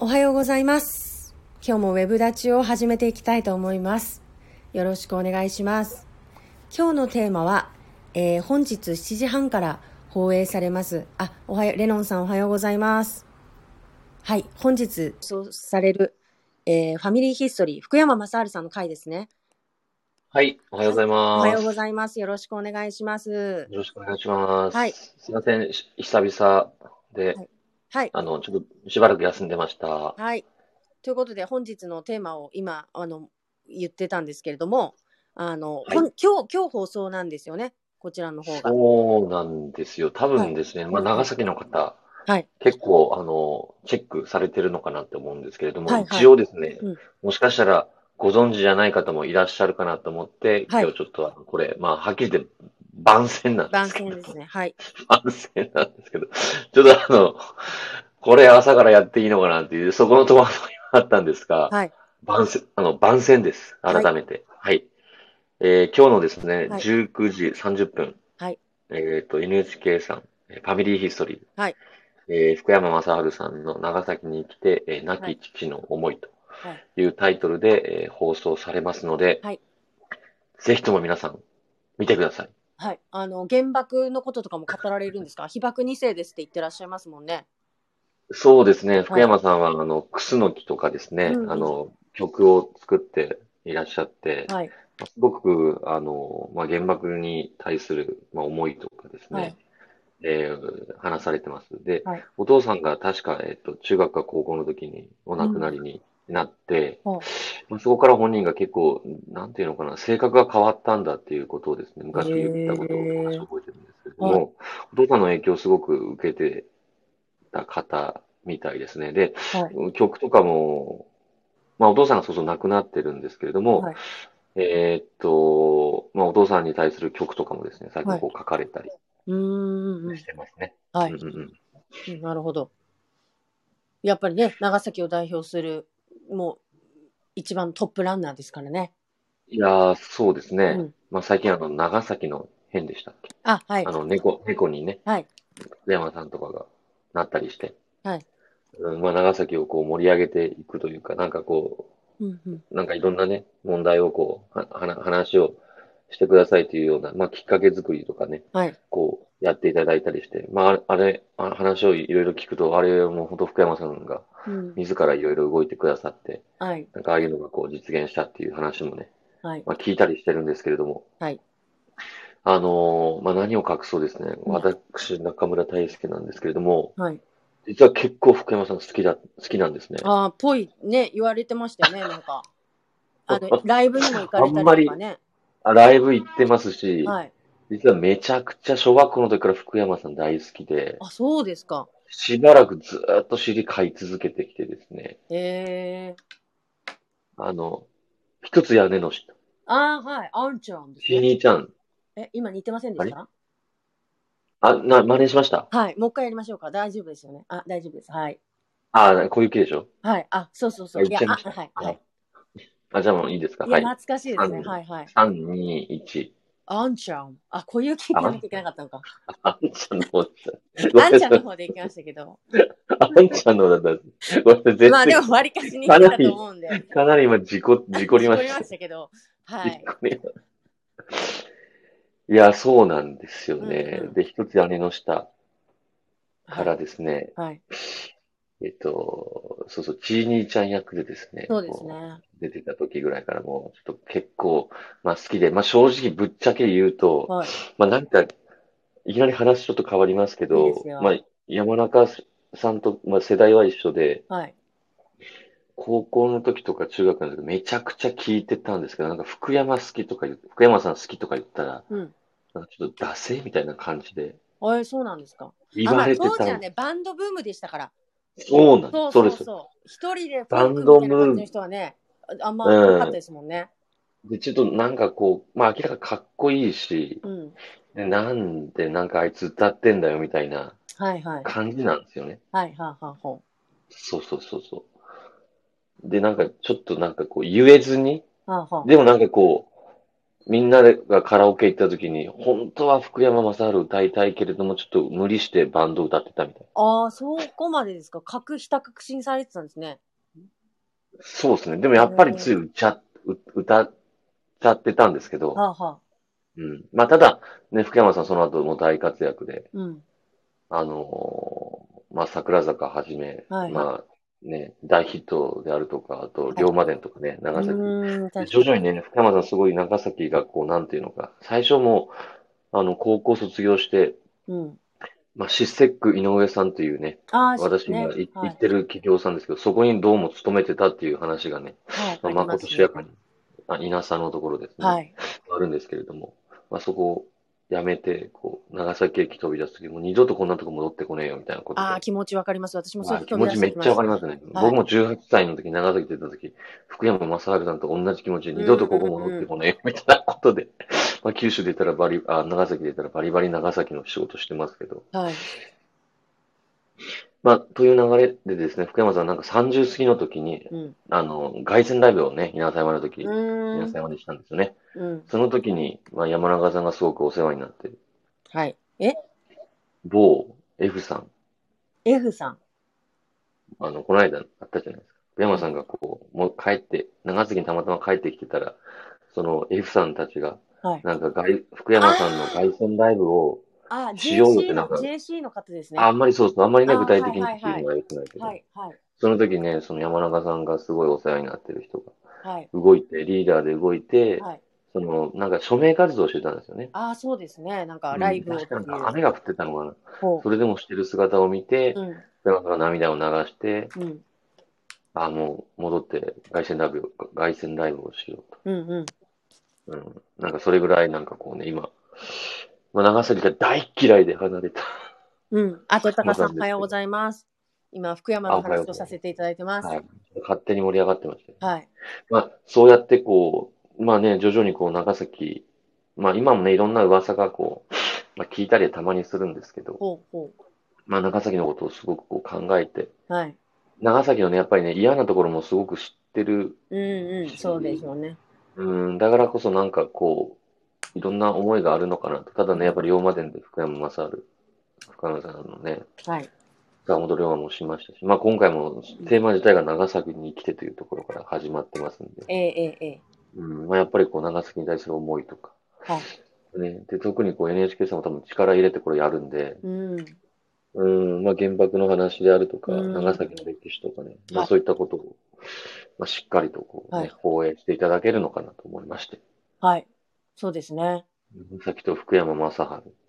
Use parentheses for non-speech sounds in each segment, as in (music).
おはようございます。今日もウェブ立ちを始めていきたいと思います。よろしくお願いします。今日のテーマは、えー本日7時半から放映されます。あ、おはよう、レノンさんおはようございます。はい、本日放送される、えーファミリーヒストリー、福山雅治さんの回ですね。はい、おはようございおます。はようございます。よろしくお願いします。よろしくお願いします。はいすいません、し久々で、はいはい。あの、ちょっとしばらく休んでました。はい。ということで、本日のテーマを今、あの、言ってたんですけれども、あの、はい今日、今日放送なんですよね。こちらの方が。そうなんですよ。多分ですね、まあ、長崎の方、はい。結構、あの、チェックされてるのかなって思うんですけれども、はいはい一応ですね、うんもしかしたらご存知じゃない方もいらっしゃるかなと思って、はい今日ちょっとこれ、まあ、はっきり言って番宣なんで番すけど。宣ですね。はい。番宣なんですけど、ちょっとあの、これ朝からやっていいのかなっていう、そこの戸惑いがあったんですが、はい。番宣、あの、番宣です。はい改めて。はい。えー今日のですね、はい19時30分。はい。えっと、NHK さん、えーファミリーヒストリー。はい。えー福山雅治さんの長崎に来て、えー亡はいき父の思いとはい。いうタイトルで、えー放送されますので、はいぜひとも皆さん、見てください。はい。あの、原爆のこととかも語られるんですか？被爆2世ですって言ってらっしゃいますもんね。そうですね。福山さんは、あの、クスノキとかですね、うんうんあの、曲を作っていらっしゃって、はい。まあすごく、あの、まあ、原爆に対する、まあ、思いとかですね、はいえー話されてます。で、はいお父さんが確か、えっと、中学か高校の時にお亡くなりになって、うんまあ、そこから本人が結構、なんていうのかな、性格が変わったんだっていうことをですね、昔言ったことを覚えてるんですけれども、お父さんの影響をすごく受けてた方みたいですね。で、はい。曲とかも、まあお父さんがそうそう亡くなってるんですけれども、はいえーっと、まあお父さんに対する曲とかもですね、最近こう書かれたり。してますね。はいうんうんなるほど。やっぱりね、長崎を代表する、もう、一番トップランナーですからね。いやー、そうですね。うんまあ最近あの、長崎の変でしたっけ？あ、はいあ。の、猫、猫にね、はい。福山さんとかがなったりして、はい。うん、まあ長崎をこう盛り上げていくというか、なんかこうんうん。う、なんかいろんなね、問題をこう、は、は話をしてくださいというような、まあきっかけ作りとかね、はい。こう、やっていただいたりして、まあ、あれ、あれあ話をいろいろ聞くと、あれもう本当福山さんがうん。自らいろいろ動いてくださって、はい。なんかああいうのがこう実現したっていう話もね、はい。まあ聞いたりしてるんですけれども、はい。あのーまあ何を隠そうですね、うん私、中村大輔なんですけれども、はい。実は結構福山さん好きだ、好きなんですね。ああ、ぽいね、言われてましたよね、なんか。(laughs) あの、ライブにも行かれたりとかね。あライブ行ってますし、はい。実はめちゃくちゃ小学校の時から福山さん大好きで、あ、そうですか。しばらくずーっと尻買い続けてきてですね、へえ。あの、一つ屋根の下、ああ、はい。あんちゃんですしね。にちゃん、え、今似てませんでした？あ、な、真似しました？はい。もう一回やりましょうか。大丈夫ですよね。あ、大丈夫です。はい。あ、こういう系でしょ？はい。あ、そうそうそう。あ言っちゃいましたあ、はい。はい。あ、じゃあもういいですか？いや、はい。懐かしいですね。はいはい。3、2、1。あんちゃん。あ、こういう聞かなきゃいけなかったのか。あんちゃんの方だあんちゃんの方で行きましたけど。あんちゃんの方だった。ごめんなさい全まあで然、も割りかしに来たと思うんで。かなり今、事故、事故りま事故りました。したけど。はい。事故りまいや、そうなんですよね。うんうんで、一つ屋根の下からですね、はい。えっと、そうそう、ちい兄ちゃん役でですね、そうですこね。う出てた時ぐらいからもう、ちょっと結構、まあ好きで、まあ正直ぶっちゃけ言うと、はい。まあなんか、いきなり話ちょっと変わりますけいいどですよ、まあ山中さんと、まあ世代は一緒で、はい。高校の時とか中学の時めちゃくちゃ聞いてたんですけど、なんか福山好きとか言う、福山さん好きとか言ったら、うん。なんかちょっとダセーみたいな感じであれ、そうなんですか？言あ、まあわれてたん当時はね、バンドブームでしたから。そうなん。そうそうです。そう。一人でフバォークンームみたいな感じの人はね、ああんまなかったですもんね。で、ちょっとなんかこう、まあ明らかかっこいいし、うん。でなんでなんかあいつ歌ってんだよみたいなはいはい。感じなんですよね。はいはいはいほそうそうそうそう。で、なんかちょっとなんかこう言えずに、う。はあはあでもなんかこう、みんなでがカラオケ行った時に、本当は福山雅治歌いたいけれども、ちょっと無理してバンド歌ってたみたい。ああ、そこまでですか？確、ひた確信されてたんですね。そうですね。でもやっぱりつい歌っう歌っちゃってたんですけど、はあ、はあ。うん。まあ、ただ、ね、福山さんその後も大活躍で、うん。あのーまあ、桜坂はじめ、はいまあ、ね、大ヒットであるとか、あと、い龍馬伝とかね、長崎。徐々にね、福山さんすごい長崎がこう、なんていうのか、最初もう、あの、高校卒業して、に。うん。まあ、システック井上さんというね、私がいねはい行ってる企業さんですけど、そこにどうも勤めてたっていう話がね、はい。まあ、まことしやかに、あ稲佐のところですね、はい。あるんですけれども、まあ、そこを辞めて、こう、長崎駅飛び出すとき、もう二度とこんなとこ戻ってこねえよみたいなことで。ああ、気持ちわかります。私もそういうまあ気持ちめっちゃわかりますね。僕も18歳の時、長崎出た時、福山雅治さんと同じ気持ちで、二度とここ戻ってこねえよみたいなことで、まあ九州で言ったらバリ、あ、長崎で言ったらバリバリ長崎の仕事してますけど、はい。まあ、という流れでですね、福山さんなんか30過ぎの時に、うん。あの、凱旋ライブをね、稲佐山の時、う稲ーん。佐山でしたんですよね。うん。その時に、まあ、山中さんがすごくお世話になってる、はい。え？某 F さん、?F さん。あの、この間あったじゃないですか。福山さんがこう、もう帰って、長崎にたまたま帰ってきてたら、その F さんたちが、はい。なんか外、福山さんの凱旋ライブを、あ、JC の、てなんか JC の方ですね。あんまりそうそう、あんまりね、具体的にはいはいはい聞くのが良くないけど、はい、はい、その時ね、その山中さんがすごいお世話になってる人がはい、動いて、リーダーで動いて、はい。その、なんか署名活動をしてたんですよね。ああ、そうですね。なんか、ライブをうんってなんか雨が降ってたのかな。ほそれでもしてる姿を見て、う。うん、福山さんが涙を流して、うん、あ、もう戻って凱旋ライブを、凱旋ライブをしよううん、うん。と。うん。なんかそれぐらいなんかこうね、今、まあ、長崎が大嫌いで離れた。うん。あと、高さん、おはようございます。今、福山の話をさせていただいてます。はい。勝手に盛り上がってましたよ。はい。まあ、そうやってこう、まあね、徐々にこう長崎、まあ今もね、いろんな噂がこう、まあ聞いたりたまにするんですけど、ほうほまあ長崎のことをすごくこう考えて、う。はい。長崎のね、やっぱりね、嫌なところもすごく知ってる。うん、うん。そうでしょうね。うん、だからこそなんかこう、いろんな思いがあるのかなと。ただね、やっぱり龍馬伝で福山雅治、福山さんのね、はい。坂本龍馬もしましたし、まあ今回もテーマ自体が長崎に来てというところから始まってますんで、えええええうん、まあやっぱりこう長崎に対する思いとか、えはい。ね、で、特にこう NHK さんも多分力入れてこれやるんで、うん。うん、まあ原爆の話であるとか、うん長崎の歴史とかね、まはいあそういったことを、まあしっかりとこう、ねはい放映していただけるのかなと思いまして。はい。そうですね。さっきと福山雅治、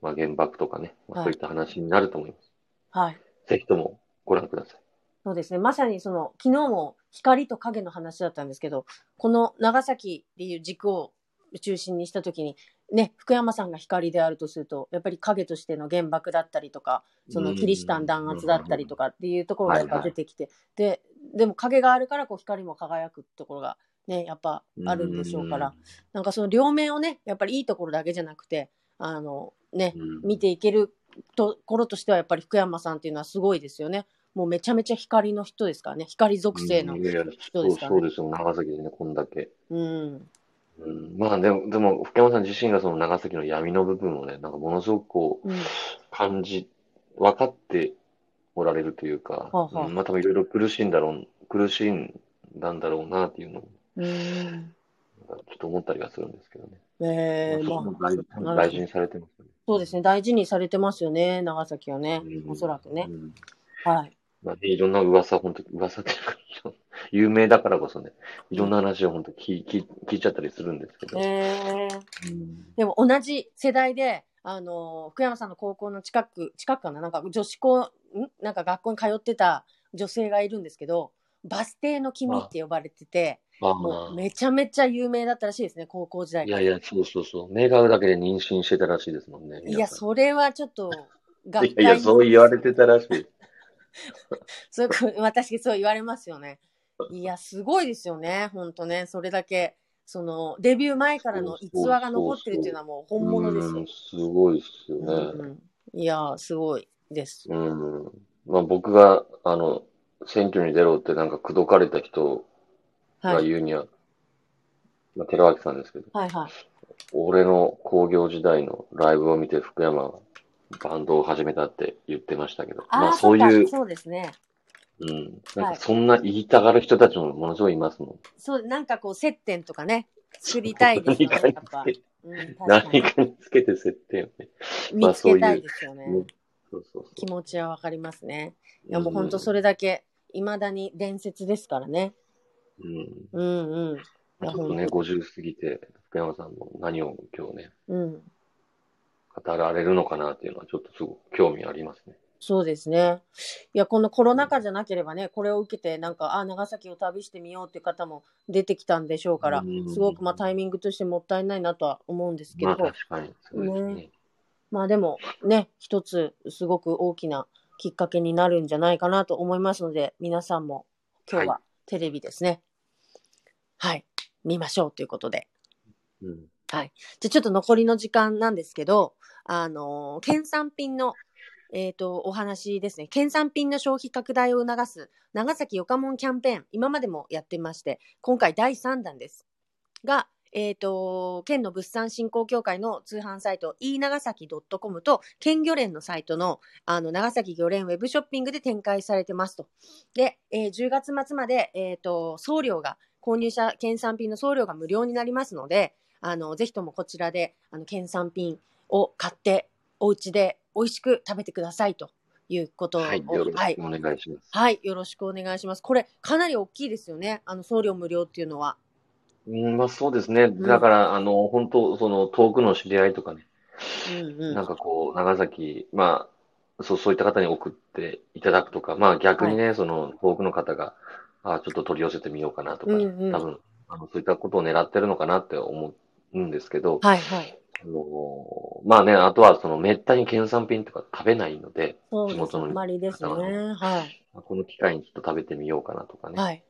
まあ、原爆とかね、まあ、はいそういった話になると思います。はい。ぜひともご覧ください。そうですね。まさにその、昨日も光と影の話だったんですけど、この長崎っていう軸を中心にしたときに、ね、福山さんが光であるとすると、やっぱり影としての原爆だったりとか、そのキリシタン弾圧だったりとかっていうところがやっぱ出てきて、で、でも影があるからこう光も輝くところがね、やっぱあるんでしょうから、なんかその両面をね、やっぱりいいところだけじゃなくて、あのね、うん、見ていけるところとしてはやっぱり福山さんっていうのはすごいですよね。もうめちゃめちゃ光の人ですからね。光属性の人ですからねそうですよ、長崎でね、こんだけ。うん。うん、まあでも、でも、福山さん自身がその長崎の闇の部分をね、なんかものすごくこう、うん。感じ、分かっておられるというか、はあはあうんまあ多分いろいろ苦しいんだろう、苦しんだんだろうなっていうのを、うん。ちょっと思ったりはするんですけどね。えー、まあ大大事にされてますよね。そうですね。大事にされてますよね。長崎はね。うんおそらくねう。んはい。まあね、いろんな噂、本当噂っていうか、(laughs) 有名だからこそね、いろんな話を本当聞い聞い聞いちゃったりするんですけど。えー、うんでも同じ世代で、あの、福山さんの高校の近く、近くかな？なんか女子校、ん？なんか学校に通ってた女性がいるんですけど、バス停の君って呼ばれてて、まあもうめちゃめちゃ有名だったらしいですね、高校時代から。いやいや、そうそうそう。目が合うだけで妊娠してたらしいですもんね。いや、皆さんそれはちょっと、学 (laughs) いやいや、そう言われてたらしい。(laughs) そう私そう言われますよね。いや、すごいですよね、本当ね。それだけ、その、デビュー前からの逸話が残ってるっていうのはもう本物ですようん。すごいっすようんね。うんいや、すごいです。うん。まあ僕が、あの、選挙に出ろってなんか口説かれた人がはい。言うには、まあ寺脇さんですけど、はいはい。俺の工業時代のライブを見て福山はバンドを始めたって言ってましたけど、まあそういう、そうですね。うん。なんかそんな言いたがる人たちもものすごいいますもん。そう、なんかこう、接点とかね、作りたいですよね、何にかにつけて設定をね。まあ見つけたいですよね。うんそうそうそう。気持ちはわかりますね。いや、もう本当それだけ、いまだに伝説ですからね。うん。うんうん。ちょっとね、本50過ぎて、福山さんも何を今日ね、当うん。語られるのかなっていうのはちょっとすごく興味ありますね。そうですね。いや、このコロナ禍じゃなければね、これを受けて、なんか、あ、長崎を旅してみようっていう方も出てきたんでしょうからうん、すごくまあタイミングとしてもったいないなとは思うんですけど、まあ確かに、そうですね。ねまあでもね、一つすごく大きなきっかけになるんじゃないかなと思いますので、皆さんも今日はテレビですね。はい、見ましょうということで。うん。じゃあちょっと残りの時間なんですけど、あのー県産品の、えっ、と、お話ですね。県産品の消費拡大を促す長崎よかもんキャンペーン、今までもやってまして、今回第3弾です。が、えっ、と、県の物産振興協会の通販サイト、e 長崎 .com と、県漁連のサイトの、あの、長崎漁連ウェブショッピングで展開されてますと。で、えー10月末まで、えっ、と、送料が、購入者県産品の送料が無料になりますので、あの、ぜひともこちらで、あの、県産品を買って、お家で美味しく食べてくださいということを、はい、よろしはいくお願いします。はい、よろしくお願いします。これ、かなり大きいですよね。あの、送料無料っていうのは。うん、まあそうですね。んだから、あの、本当その遠くの知り合いとかね、うんうん。なんかこう、長崎、まあ、そう、そういった方に送っていただくとか、まあ逆にね、その遠くの方が、あちょっと取り寄せてみようかなとか、うんうん多分、あの、そういったことを狙ってるのかなって思うんですけど、はいはい。あのまあね、あとはその、めったに県産品とか食べないので、そう。地元のあまりですね。方はねはい。この機会にちょっと食べてみようかなとかね、はい。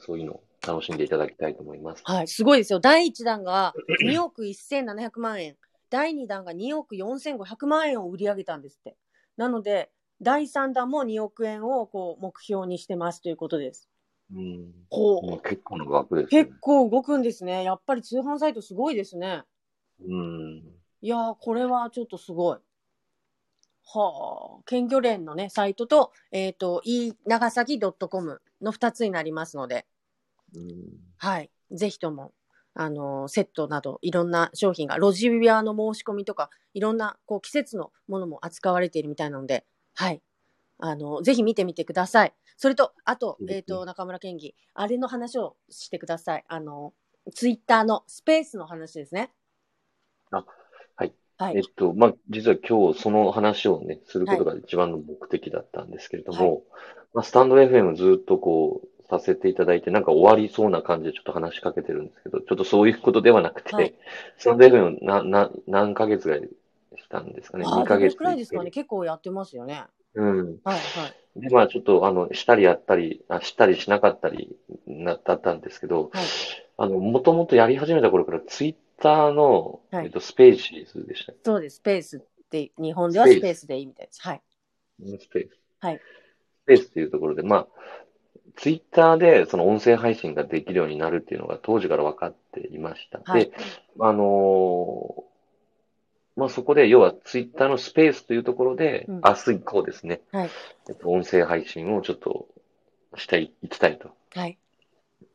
そういうのを楽しんでいただきたいと思います。はい。すごいですよ。第1弾が2億1700万円。(laughs) 第2弾が2億4500万円を売り上げたんですって。なので、第3弾も2億円をこう目標にしてますということです。うん。こもう結構な額ですよね結。構動くんですね。やっぱり通販サイトすごいですね。うん。いやー、これはちょっとすごい。はあ、県漁連のね、サイトと、えっ、と、e 長崎 .com の2つになりますので、うんはい。ぜひとも、あのーセットなど、いろんな商品が、ロジビアの申し込みとか、いろんな、こう、季節のものも扱われているみたいなので、はい。あのーぜひ見てみてください。それと、あとえっ、と、中村県議、あれの話をしてください。あのーツイッターのスペースの話ですね。あはい。はい。えっと、まあ、実は今日その話をね、することが一番の目的だったんですけれども、はいまあ、スタンド FM ずっとこう、させていただいて、なんか終わりそうな感じでちょっと話しかけてるんですけど、ちょっとそういうことではなくて、はいスタンド FM な、な、何ヶ月ぐらいしたんですかね？あ ?2 ヶ月くらいですかね？結構やってますよね。うん。はいはい。で、まあちょっと、あの、したりやったり、あしたりしなかったりな、だったんですけど、はい。あの、もともとやり始めた頃からツイッターの、はいえっと、スペーシーズでしたっそうです。スペースって、日本ではスペースでいいみたいです。はい。けスペース。はい。スペースっていうところで、まあ、ツイッターでその音声配信ができるようになるっていうのが当時から分かっていました。はいで、あのーまあそこで、要はツイッターのスペースというところで、うん明日以降ですね、はい。えっと、音声配信をちょっとしていきたいと。はい。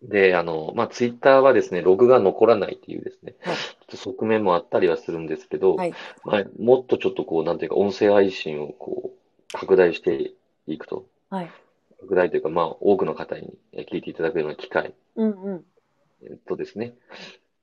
で、あの、まあ、ツイッターはですね、ログが残らないっていうですね、はいちょっと側面もあったりはするんですけど、はいまあ、もっとちょっとこう、なんていうか、音声配信をこう、拡大していくと。はい。拡大というか、まあ、多くの方にえ聞いていただくような機会、うんうん。えっとですね。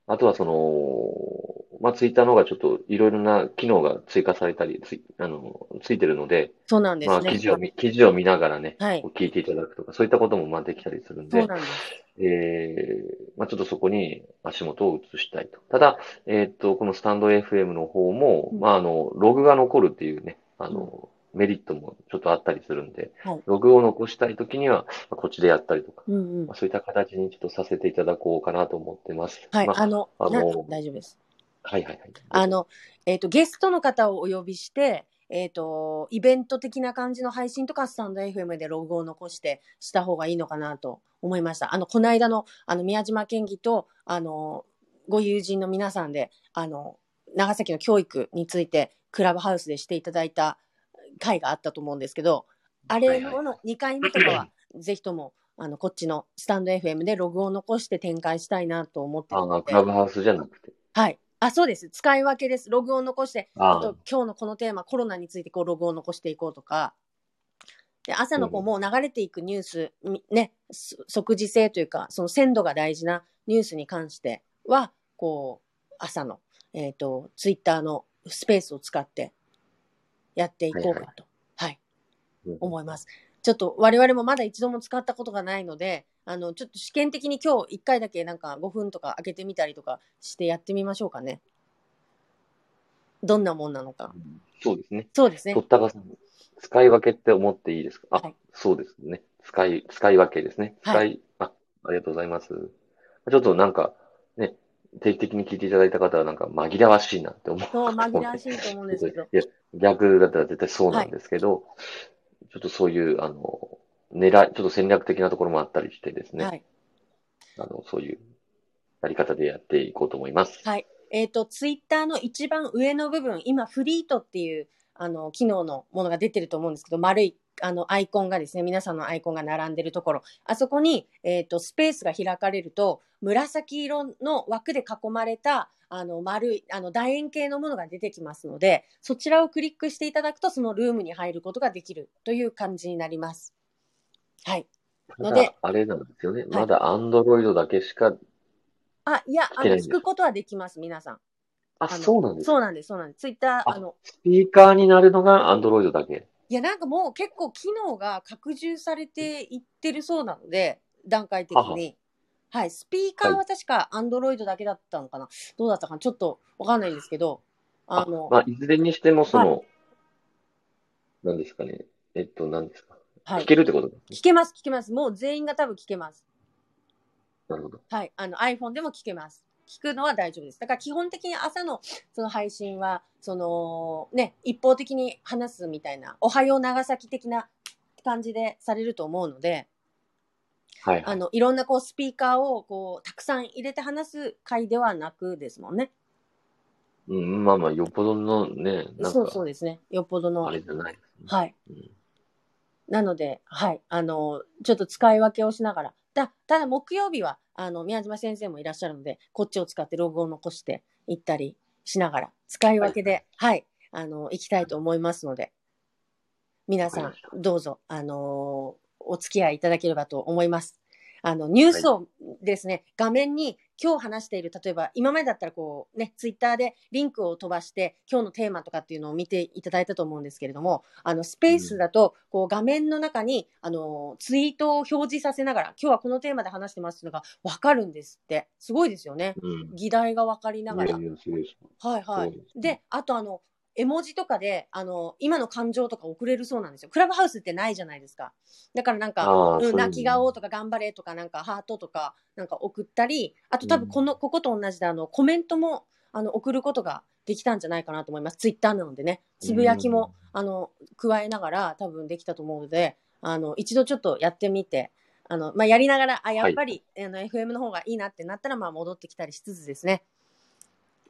あとはその、まあ、ツイッターの方がちょっといろいろな機能が追加されたり、つい、あの、ついてるので、そうなんでますあ、ね。記事を見、記事を見ながらね、はい聞いていただくとか、そういったこともまあできたりするんで、そうなんです。えーまあ、ちょっとそこに足元を移したいと。ただ、えーっと、このスタンド FM の方も、うんまあ、あの、ログが残るっていうね、あの、メリットもちょっとあったりするんで、はいログを残したいときには、まあこっちでやったりとか、うんうんまあ、。そういった形にちょっとさせていただこうかなと思ってます。はい。まあ、あの、あのな大丈夫です。はいはいはい。あの、えっ、と、ゲストの方をお呼びして、えっ、と、イベント的な感じの配信とか、スタンド FM でログを残してした方がいいのかなと思いました。あの、この間の、あの、宮島県議と、あの、ご友人の皆さんで、あの、長崎の教育について、クラブハウスでしていただいた回があったと思うんですけど、あれのの2回目とかは、ぜひとも、あの、こっちのスタンド FM でログを残して展開したいなと思ってるああ、のでクラブハウスじゃなくて。はい。あ、そうです。使い分けです。ログを残して、ああと今日のこのテーマ、コロナについてこうログを残していこうとか、で朝のこううんもう流れていくニュース、みね、そ即時性というか、その鮮度が大事なニュースに関しては、こう、朝の、えっ、と、ツイッターのスペースを使ってやっていこうかと、はい、うん思います。ちょっと我々もまだ一度も使ったことがないので、あの、ちょっと試験的に今日1回だけなんか5分とか開けてみたりとかしてやってみましょうかね。どんなもんなのか。そうですね。そうですねと。ったかさん、使い分けって思っていいですか？あ、はいそうですね。使い、使い分けですね。使、はいあ、ありがとうございます。ちょっとなんか、ね、定期的に聞いていただいた方はなんか紛らわしいなって思う。そう、紛らわしいと思うんですけど。いや、逆だったら絶対そうなんですけど、ちょっとそういう、あの、狙い、ちょっと戦略的なところもあったりしてですね、はい。あの、そういうやり方でやっていこうと思います。はい。えっ、と、ツイッターの一番上の部分、今、フリートっていう、あの、機能のものが出てると思うんですけど、丸い、あの、アイコンがですね、皆さんのアイコンが並んでるところ、あそこに、えっ、と、スペースが開かれると、紫色の枠で囲まれた、あの、丸い、あの、楕円形のものが出てきますので、そちらをクリックしていただくと、そのルームに入ることができるという感じになります。はい。たのでだ、あれなんですよね。まだ Android だけしか、あ、いや、あの、聞くことはできます、皆さん。あ、そうなんですかそうなんです、そうなんです。ツイッター、ああの、スピーカーになるのが Android だけ。いや、なんかもう結構機能が拡充されていってるそうなので、段階的に。はい、スピーカーは確か Android だけだったのかな、どうだったかなちょっとわかんないんですけど、あの、まあ、いずれにしても、その、は何ですかね。えっと、何ですか。はい聞けるってことね。聞けます、聞けます。もう全員が多分聞けます。なるほど。はい、あの iPhone でも聞けます。聞くのは大丈夫です。だから基本的に朝のその配信は、そのね、一方的に話すみたいな、おはよう長崎的な感じでされると思うので、はい、はい。あの、いろんなこうスピーカーをこう、たくさん入れて話す回ではなくですもんね。うん、まあまあ、よっぽどのね、なんそうそうか、ですね。よっぽどの。あれじゃないね。はい。うんなので、はい。あの、ちょっと使い分けをしながら。だ、ただ木曜日は、あの、宮島先生もいらっしゃるので、こっちを使ってログを残していったりしながら、使い分けで、はい、あの、行きたいと思いますので、皆さんどうぞ、あのお付き合いいただければと思います。あの、ニュースをですね、画面に今日話している、例えば今までだったらこうね、ツイッターでリンクを飛ばして今日のテーマとかっていうのを見ていただいたと思うんですけれども、あの、スペースだと、こう画面の中に、あの、ツイートを表示させながら、今日はこのテーマで話してますっていうのがわかるんですって。すごいですよね。うん。議題がわかりながら。はいはいで、あとあの、絵文字とかで、あの、今の感情とか送れるそうなんですよ。クラブハウスってないじゃないですか。だからなんか、うん、泣き顔とか頑張れとか、なんかハートとか、なんか送ったり、あと多分この、ここと同じで、あの、コメントも、あの、送ることができたんじゃないかなと思います。ツイッターなのでね、つぶやきも、あの、加えながら多分できたと思うので、あの、一度ちょっとやってみて、あの、まあ、やりながら、あ、やっぱり、あの、FM の方がいいなってなったら、まあ、戻ってきたりしつつですね。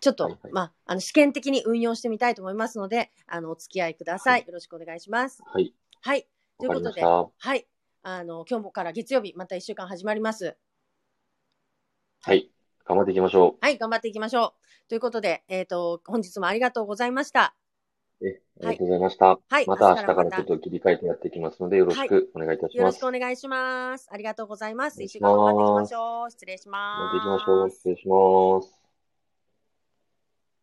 ちょっと、はいはいまあ、あの、試験的に運用してみたいと思いますので、あの、お付き合いください。はいよろしくお願いします。はい。はい。ということで。はい。あの、今日もから月曜日、また一週間始まります。はい。頑張っていきましょはい、頑張っていきましょう。ということで、えっ、と、本日もありがとうございました。う。え、ありがとうございました。はいまた明日からちょっと切り替えてやっていきますので、よろしくお願いいたします。よろしくお願いします。ありがとうございます。一週間頑張っていきましょう。失礼し頑ます。張っていきましょう。失礼します。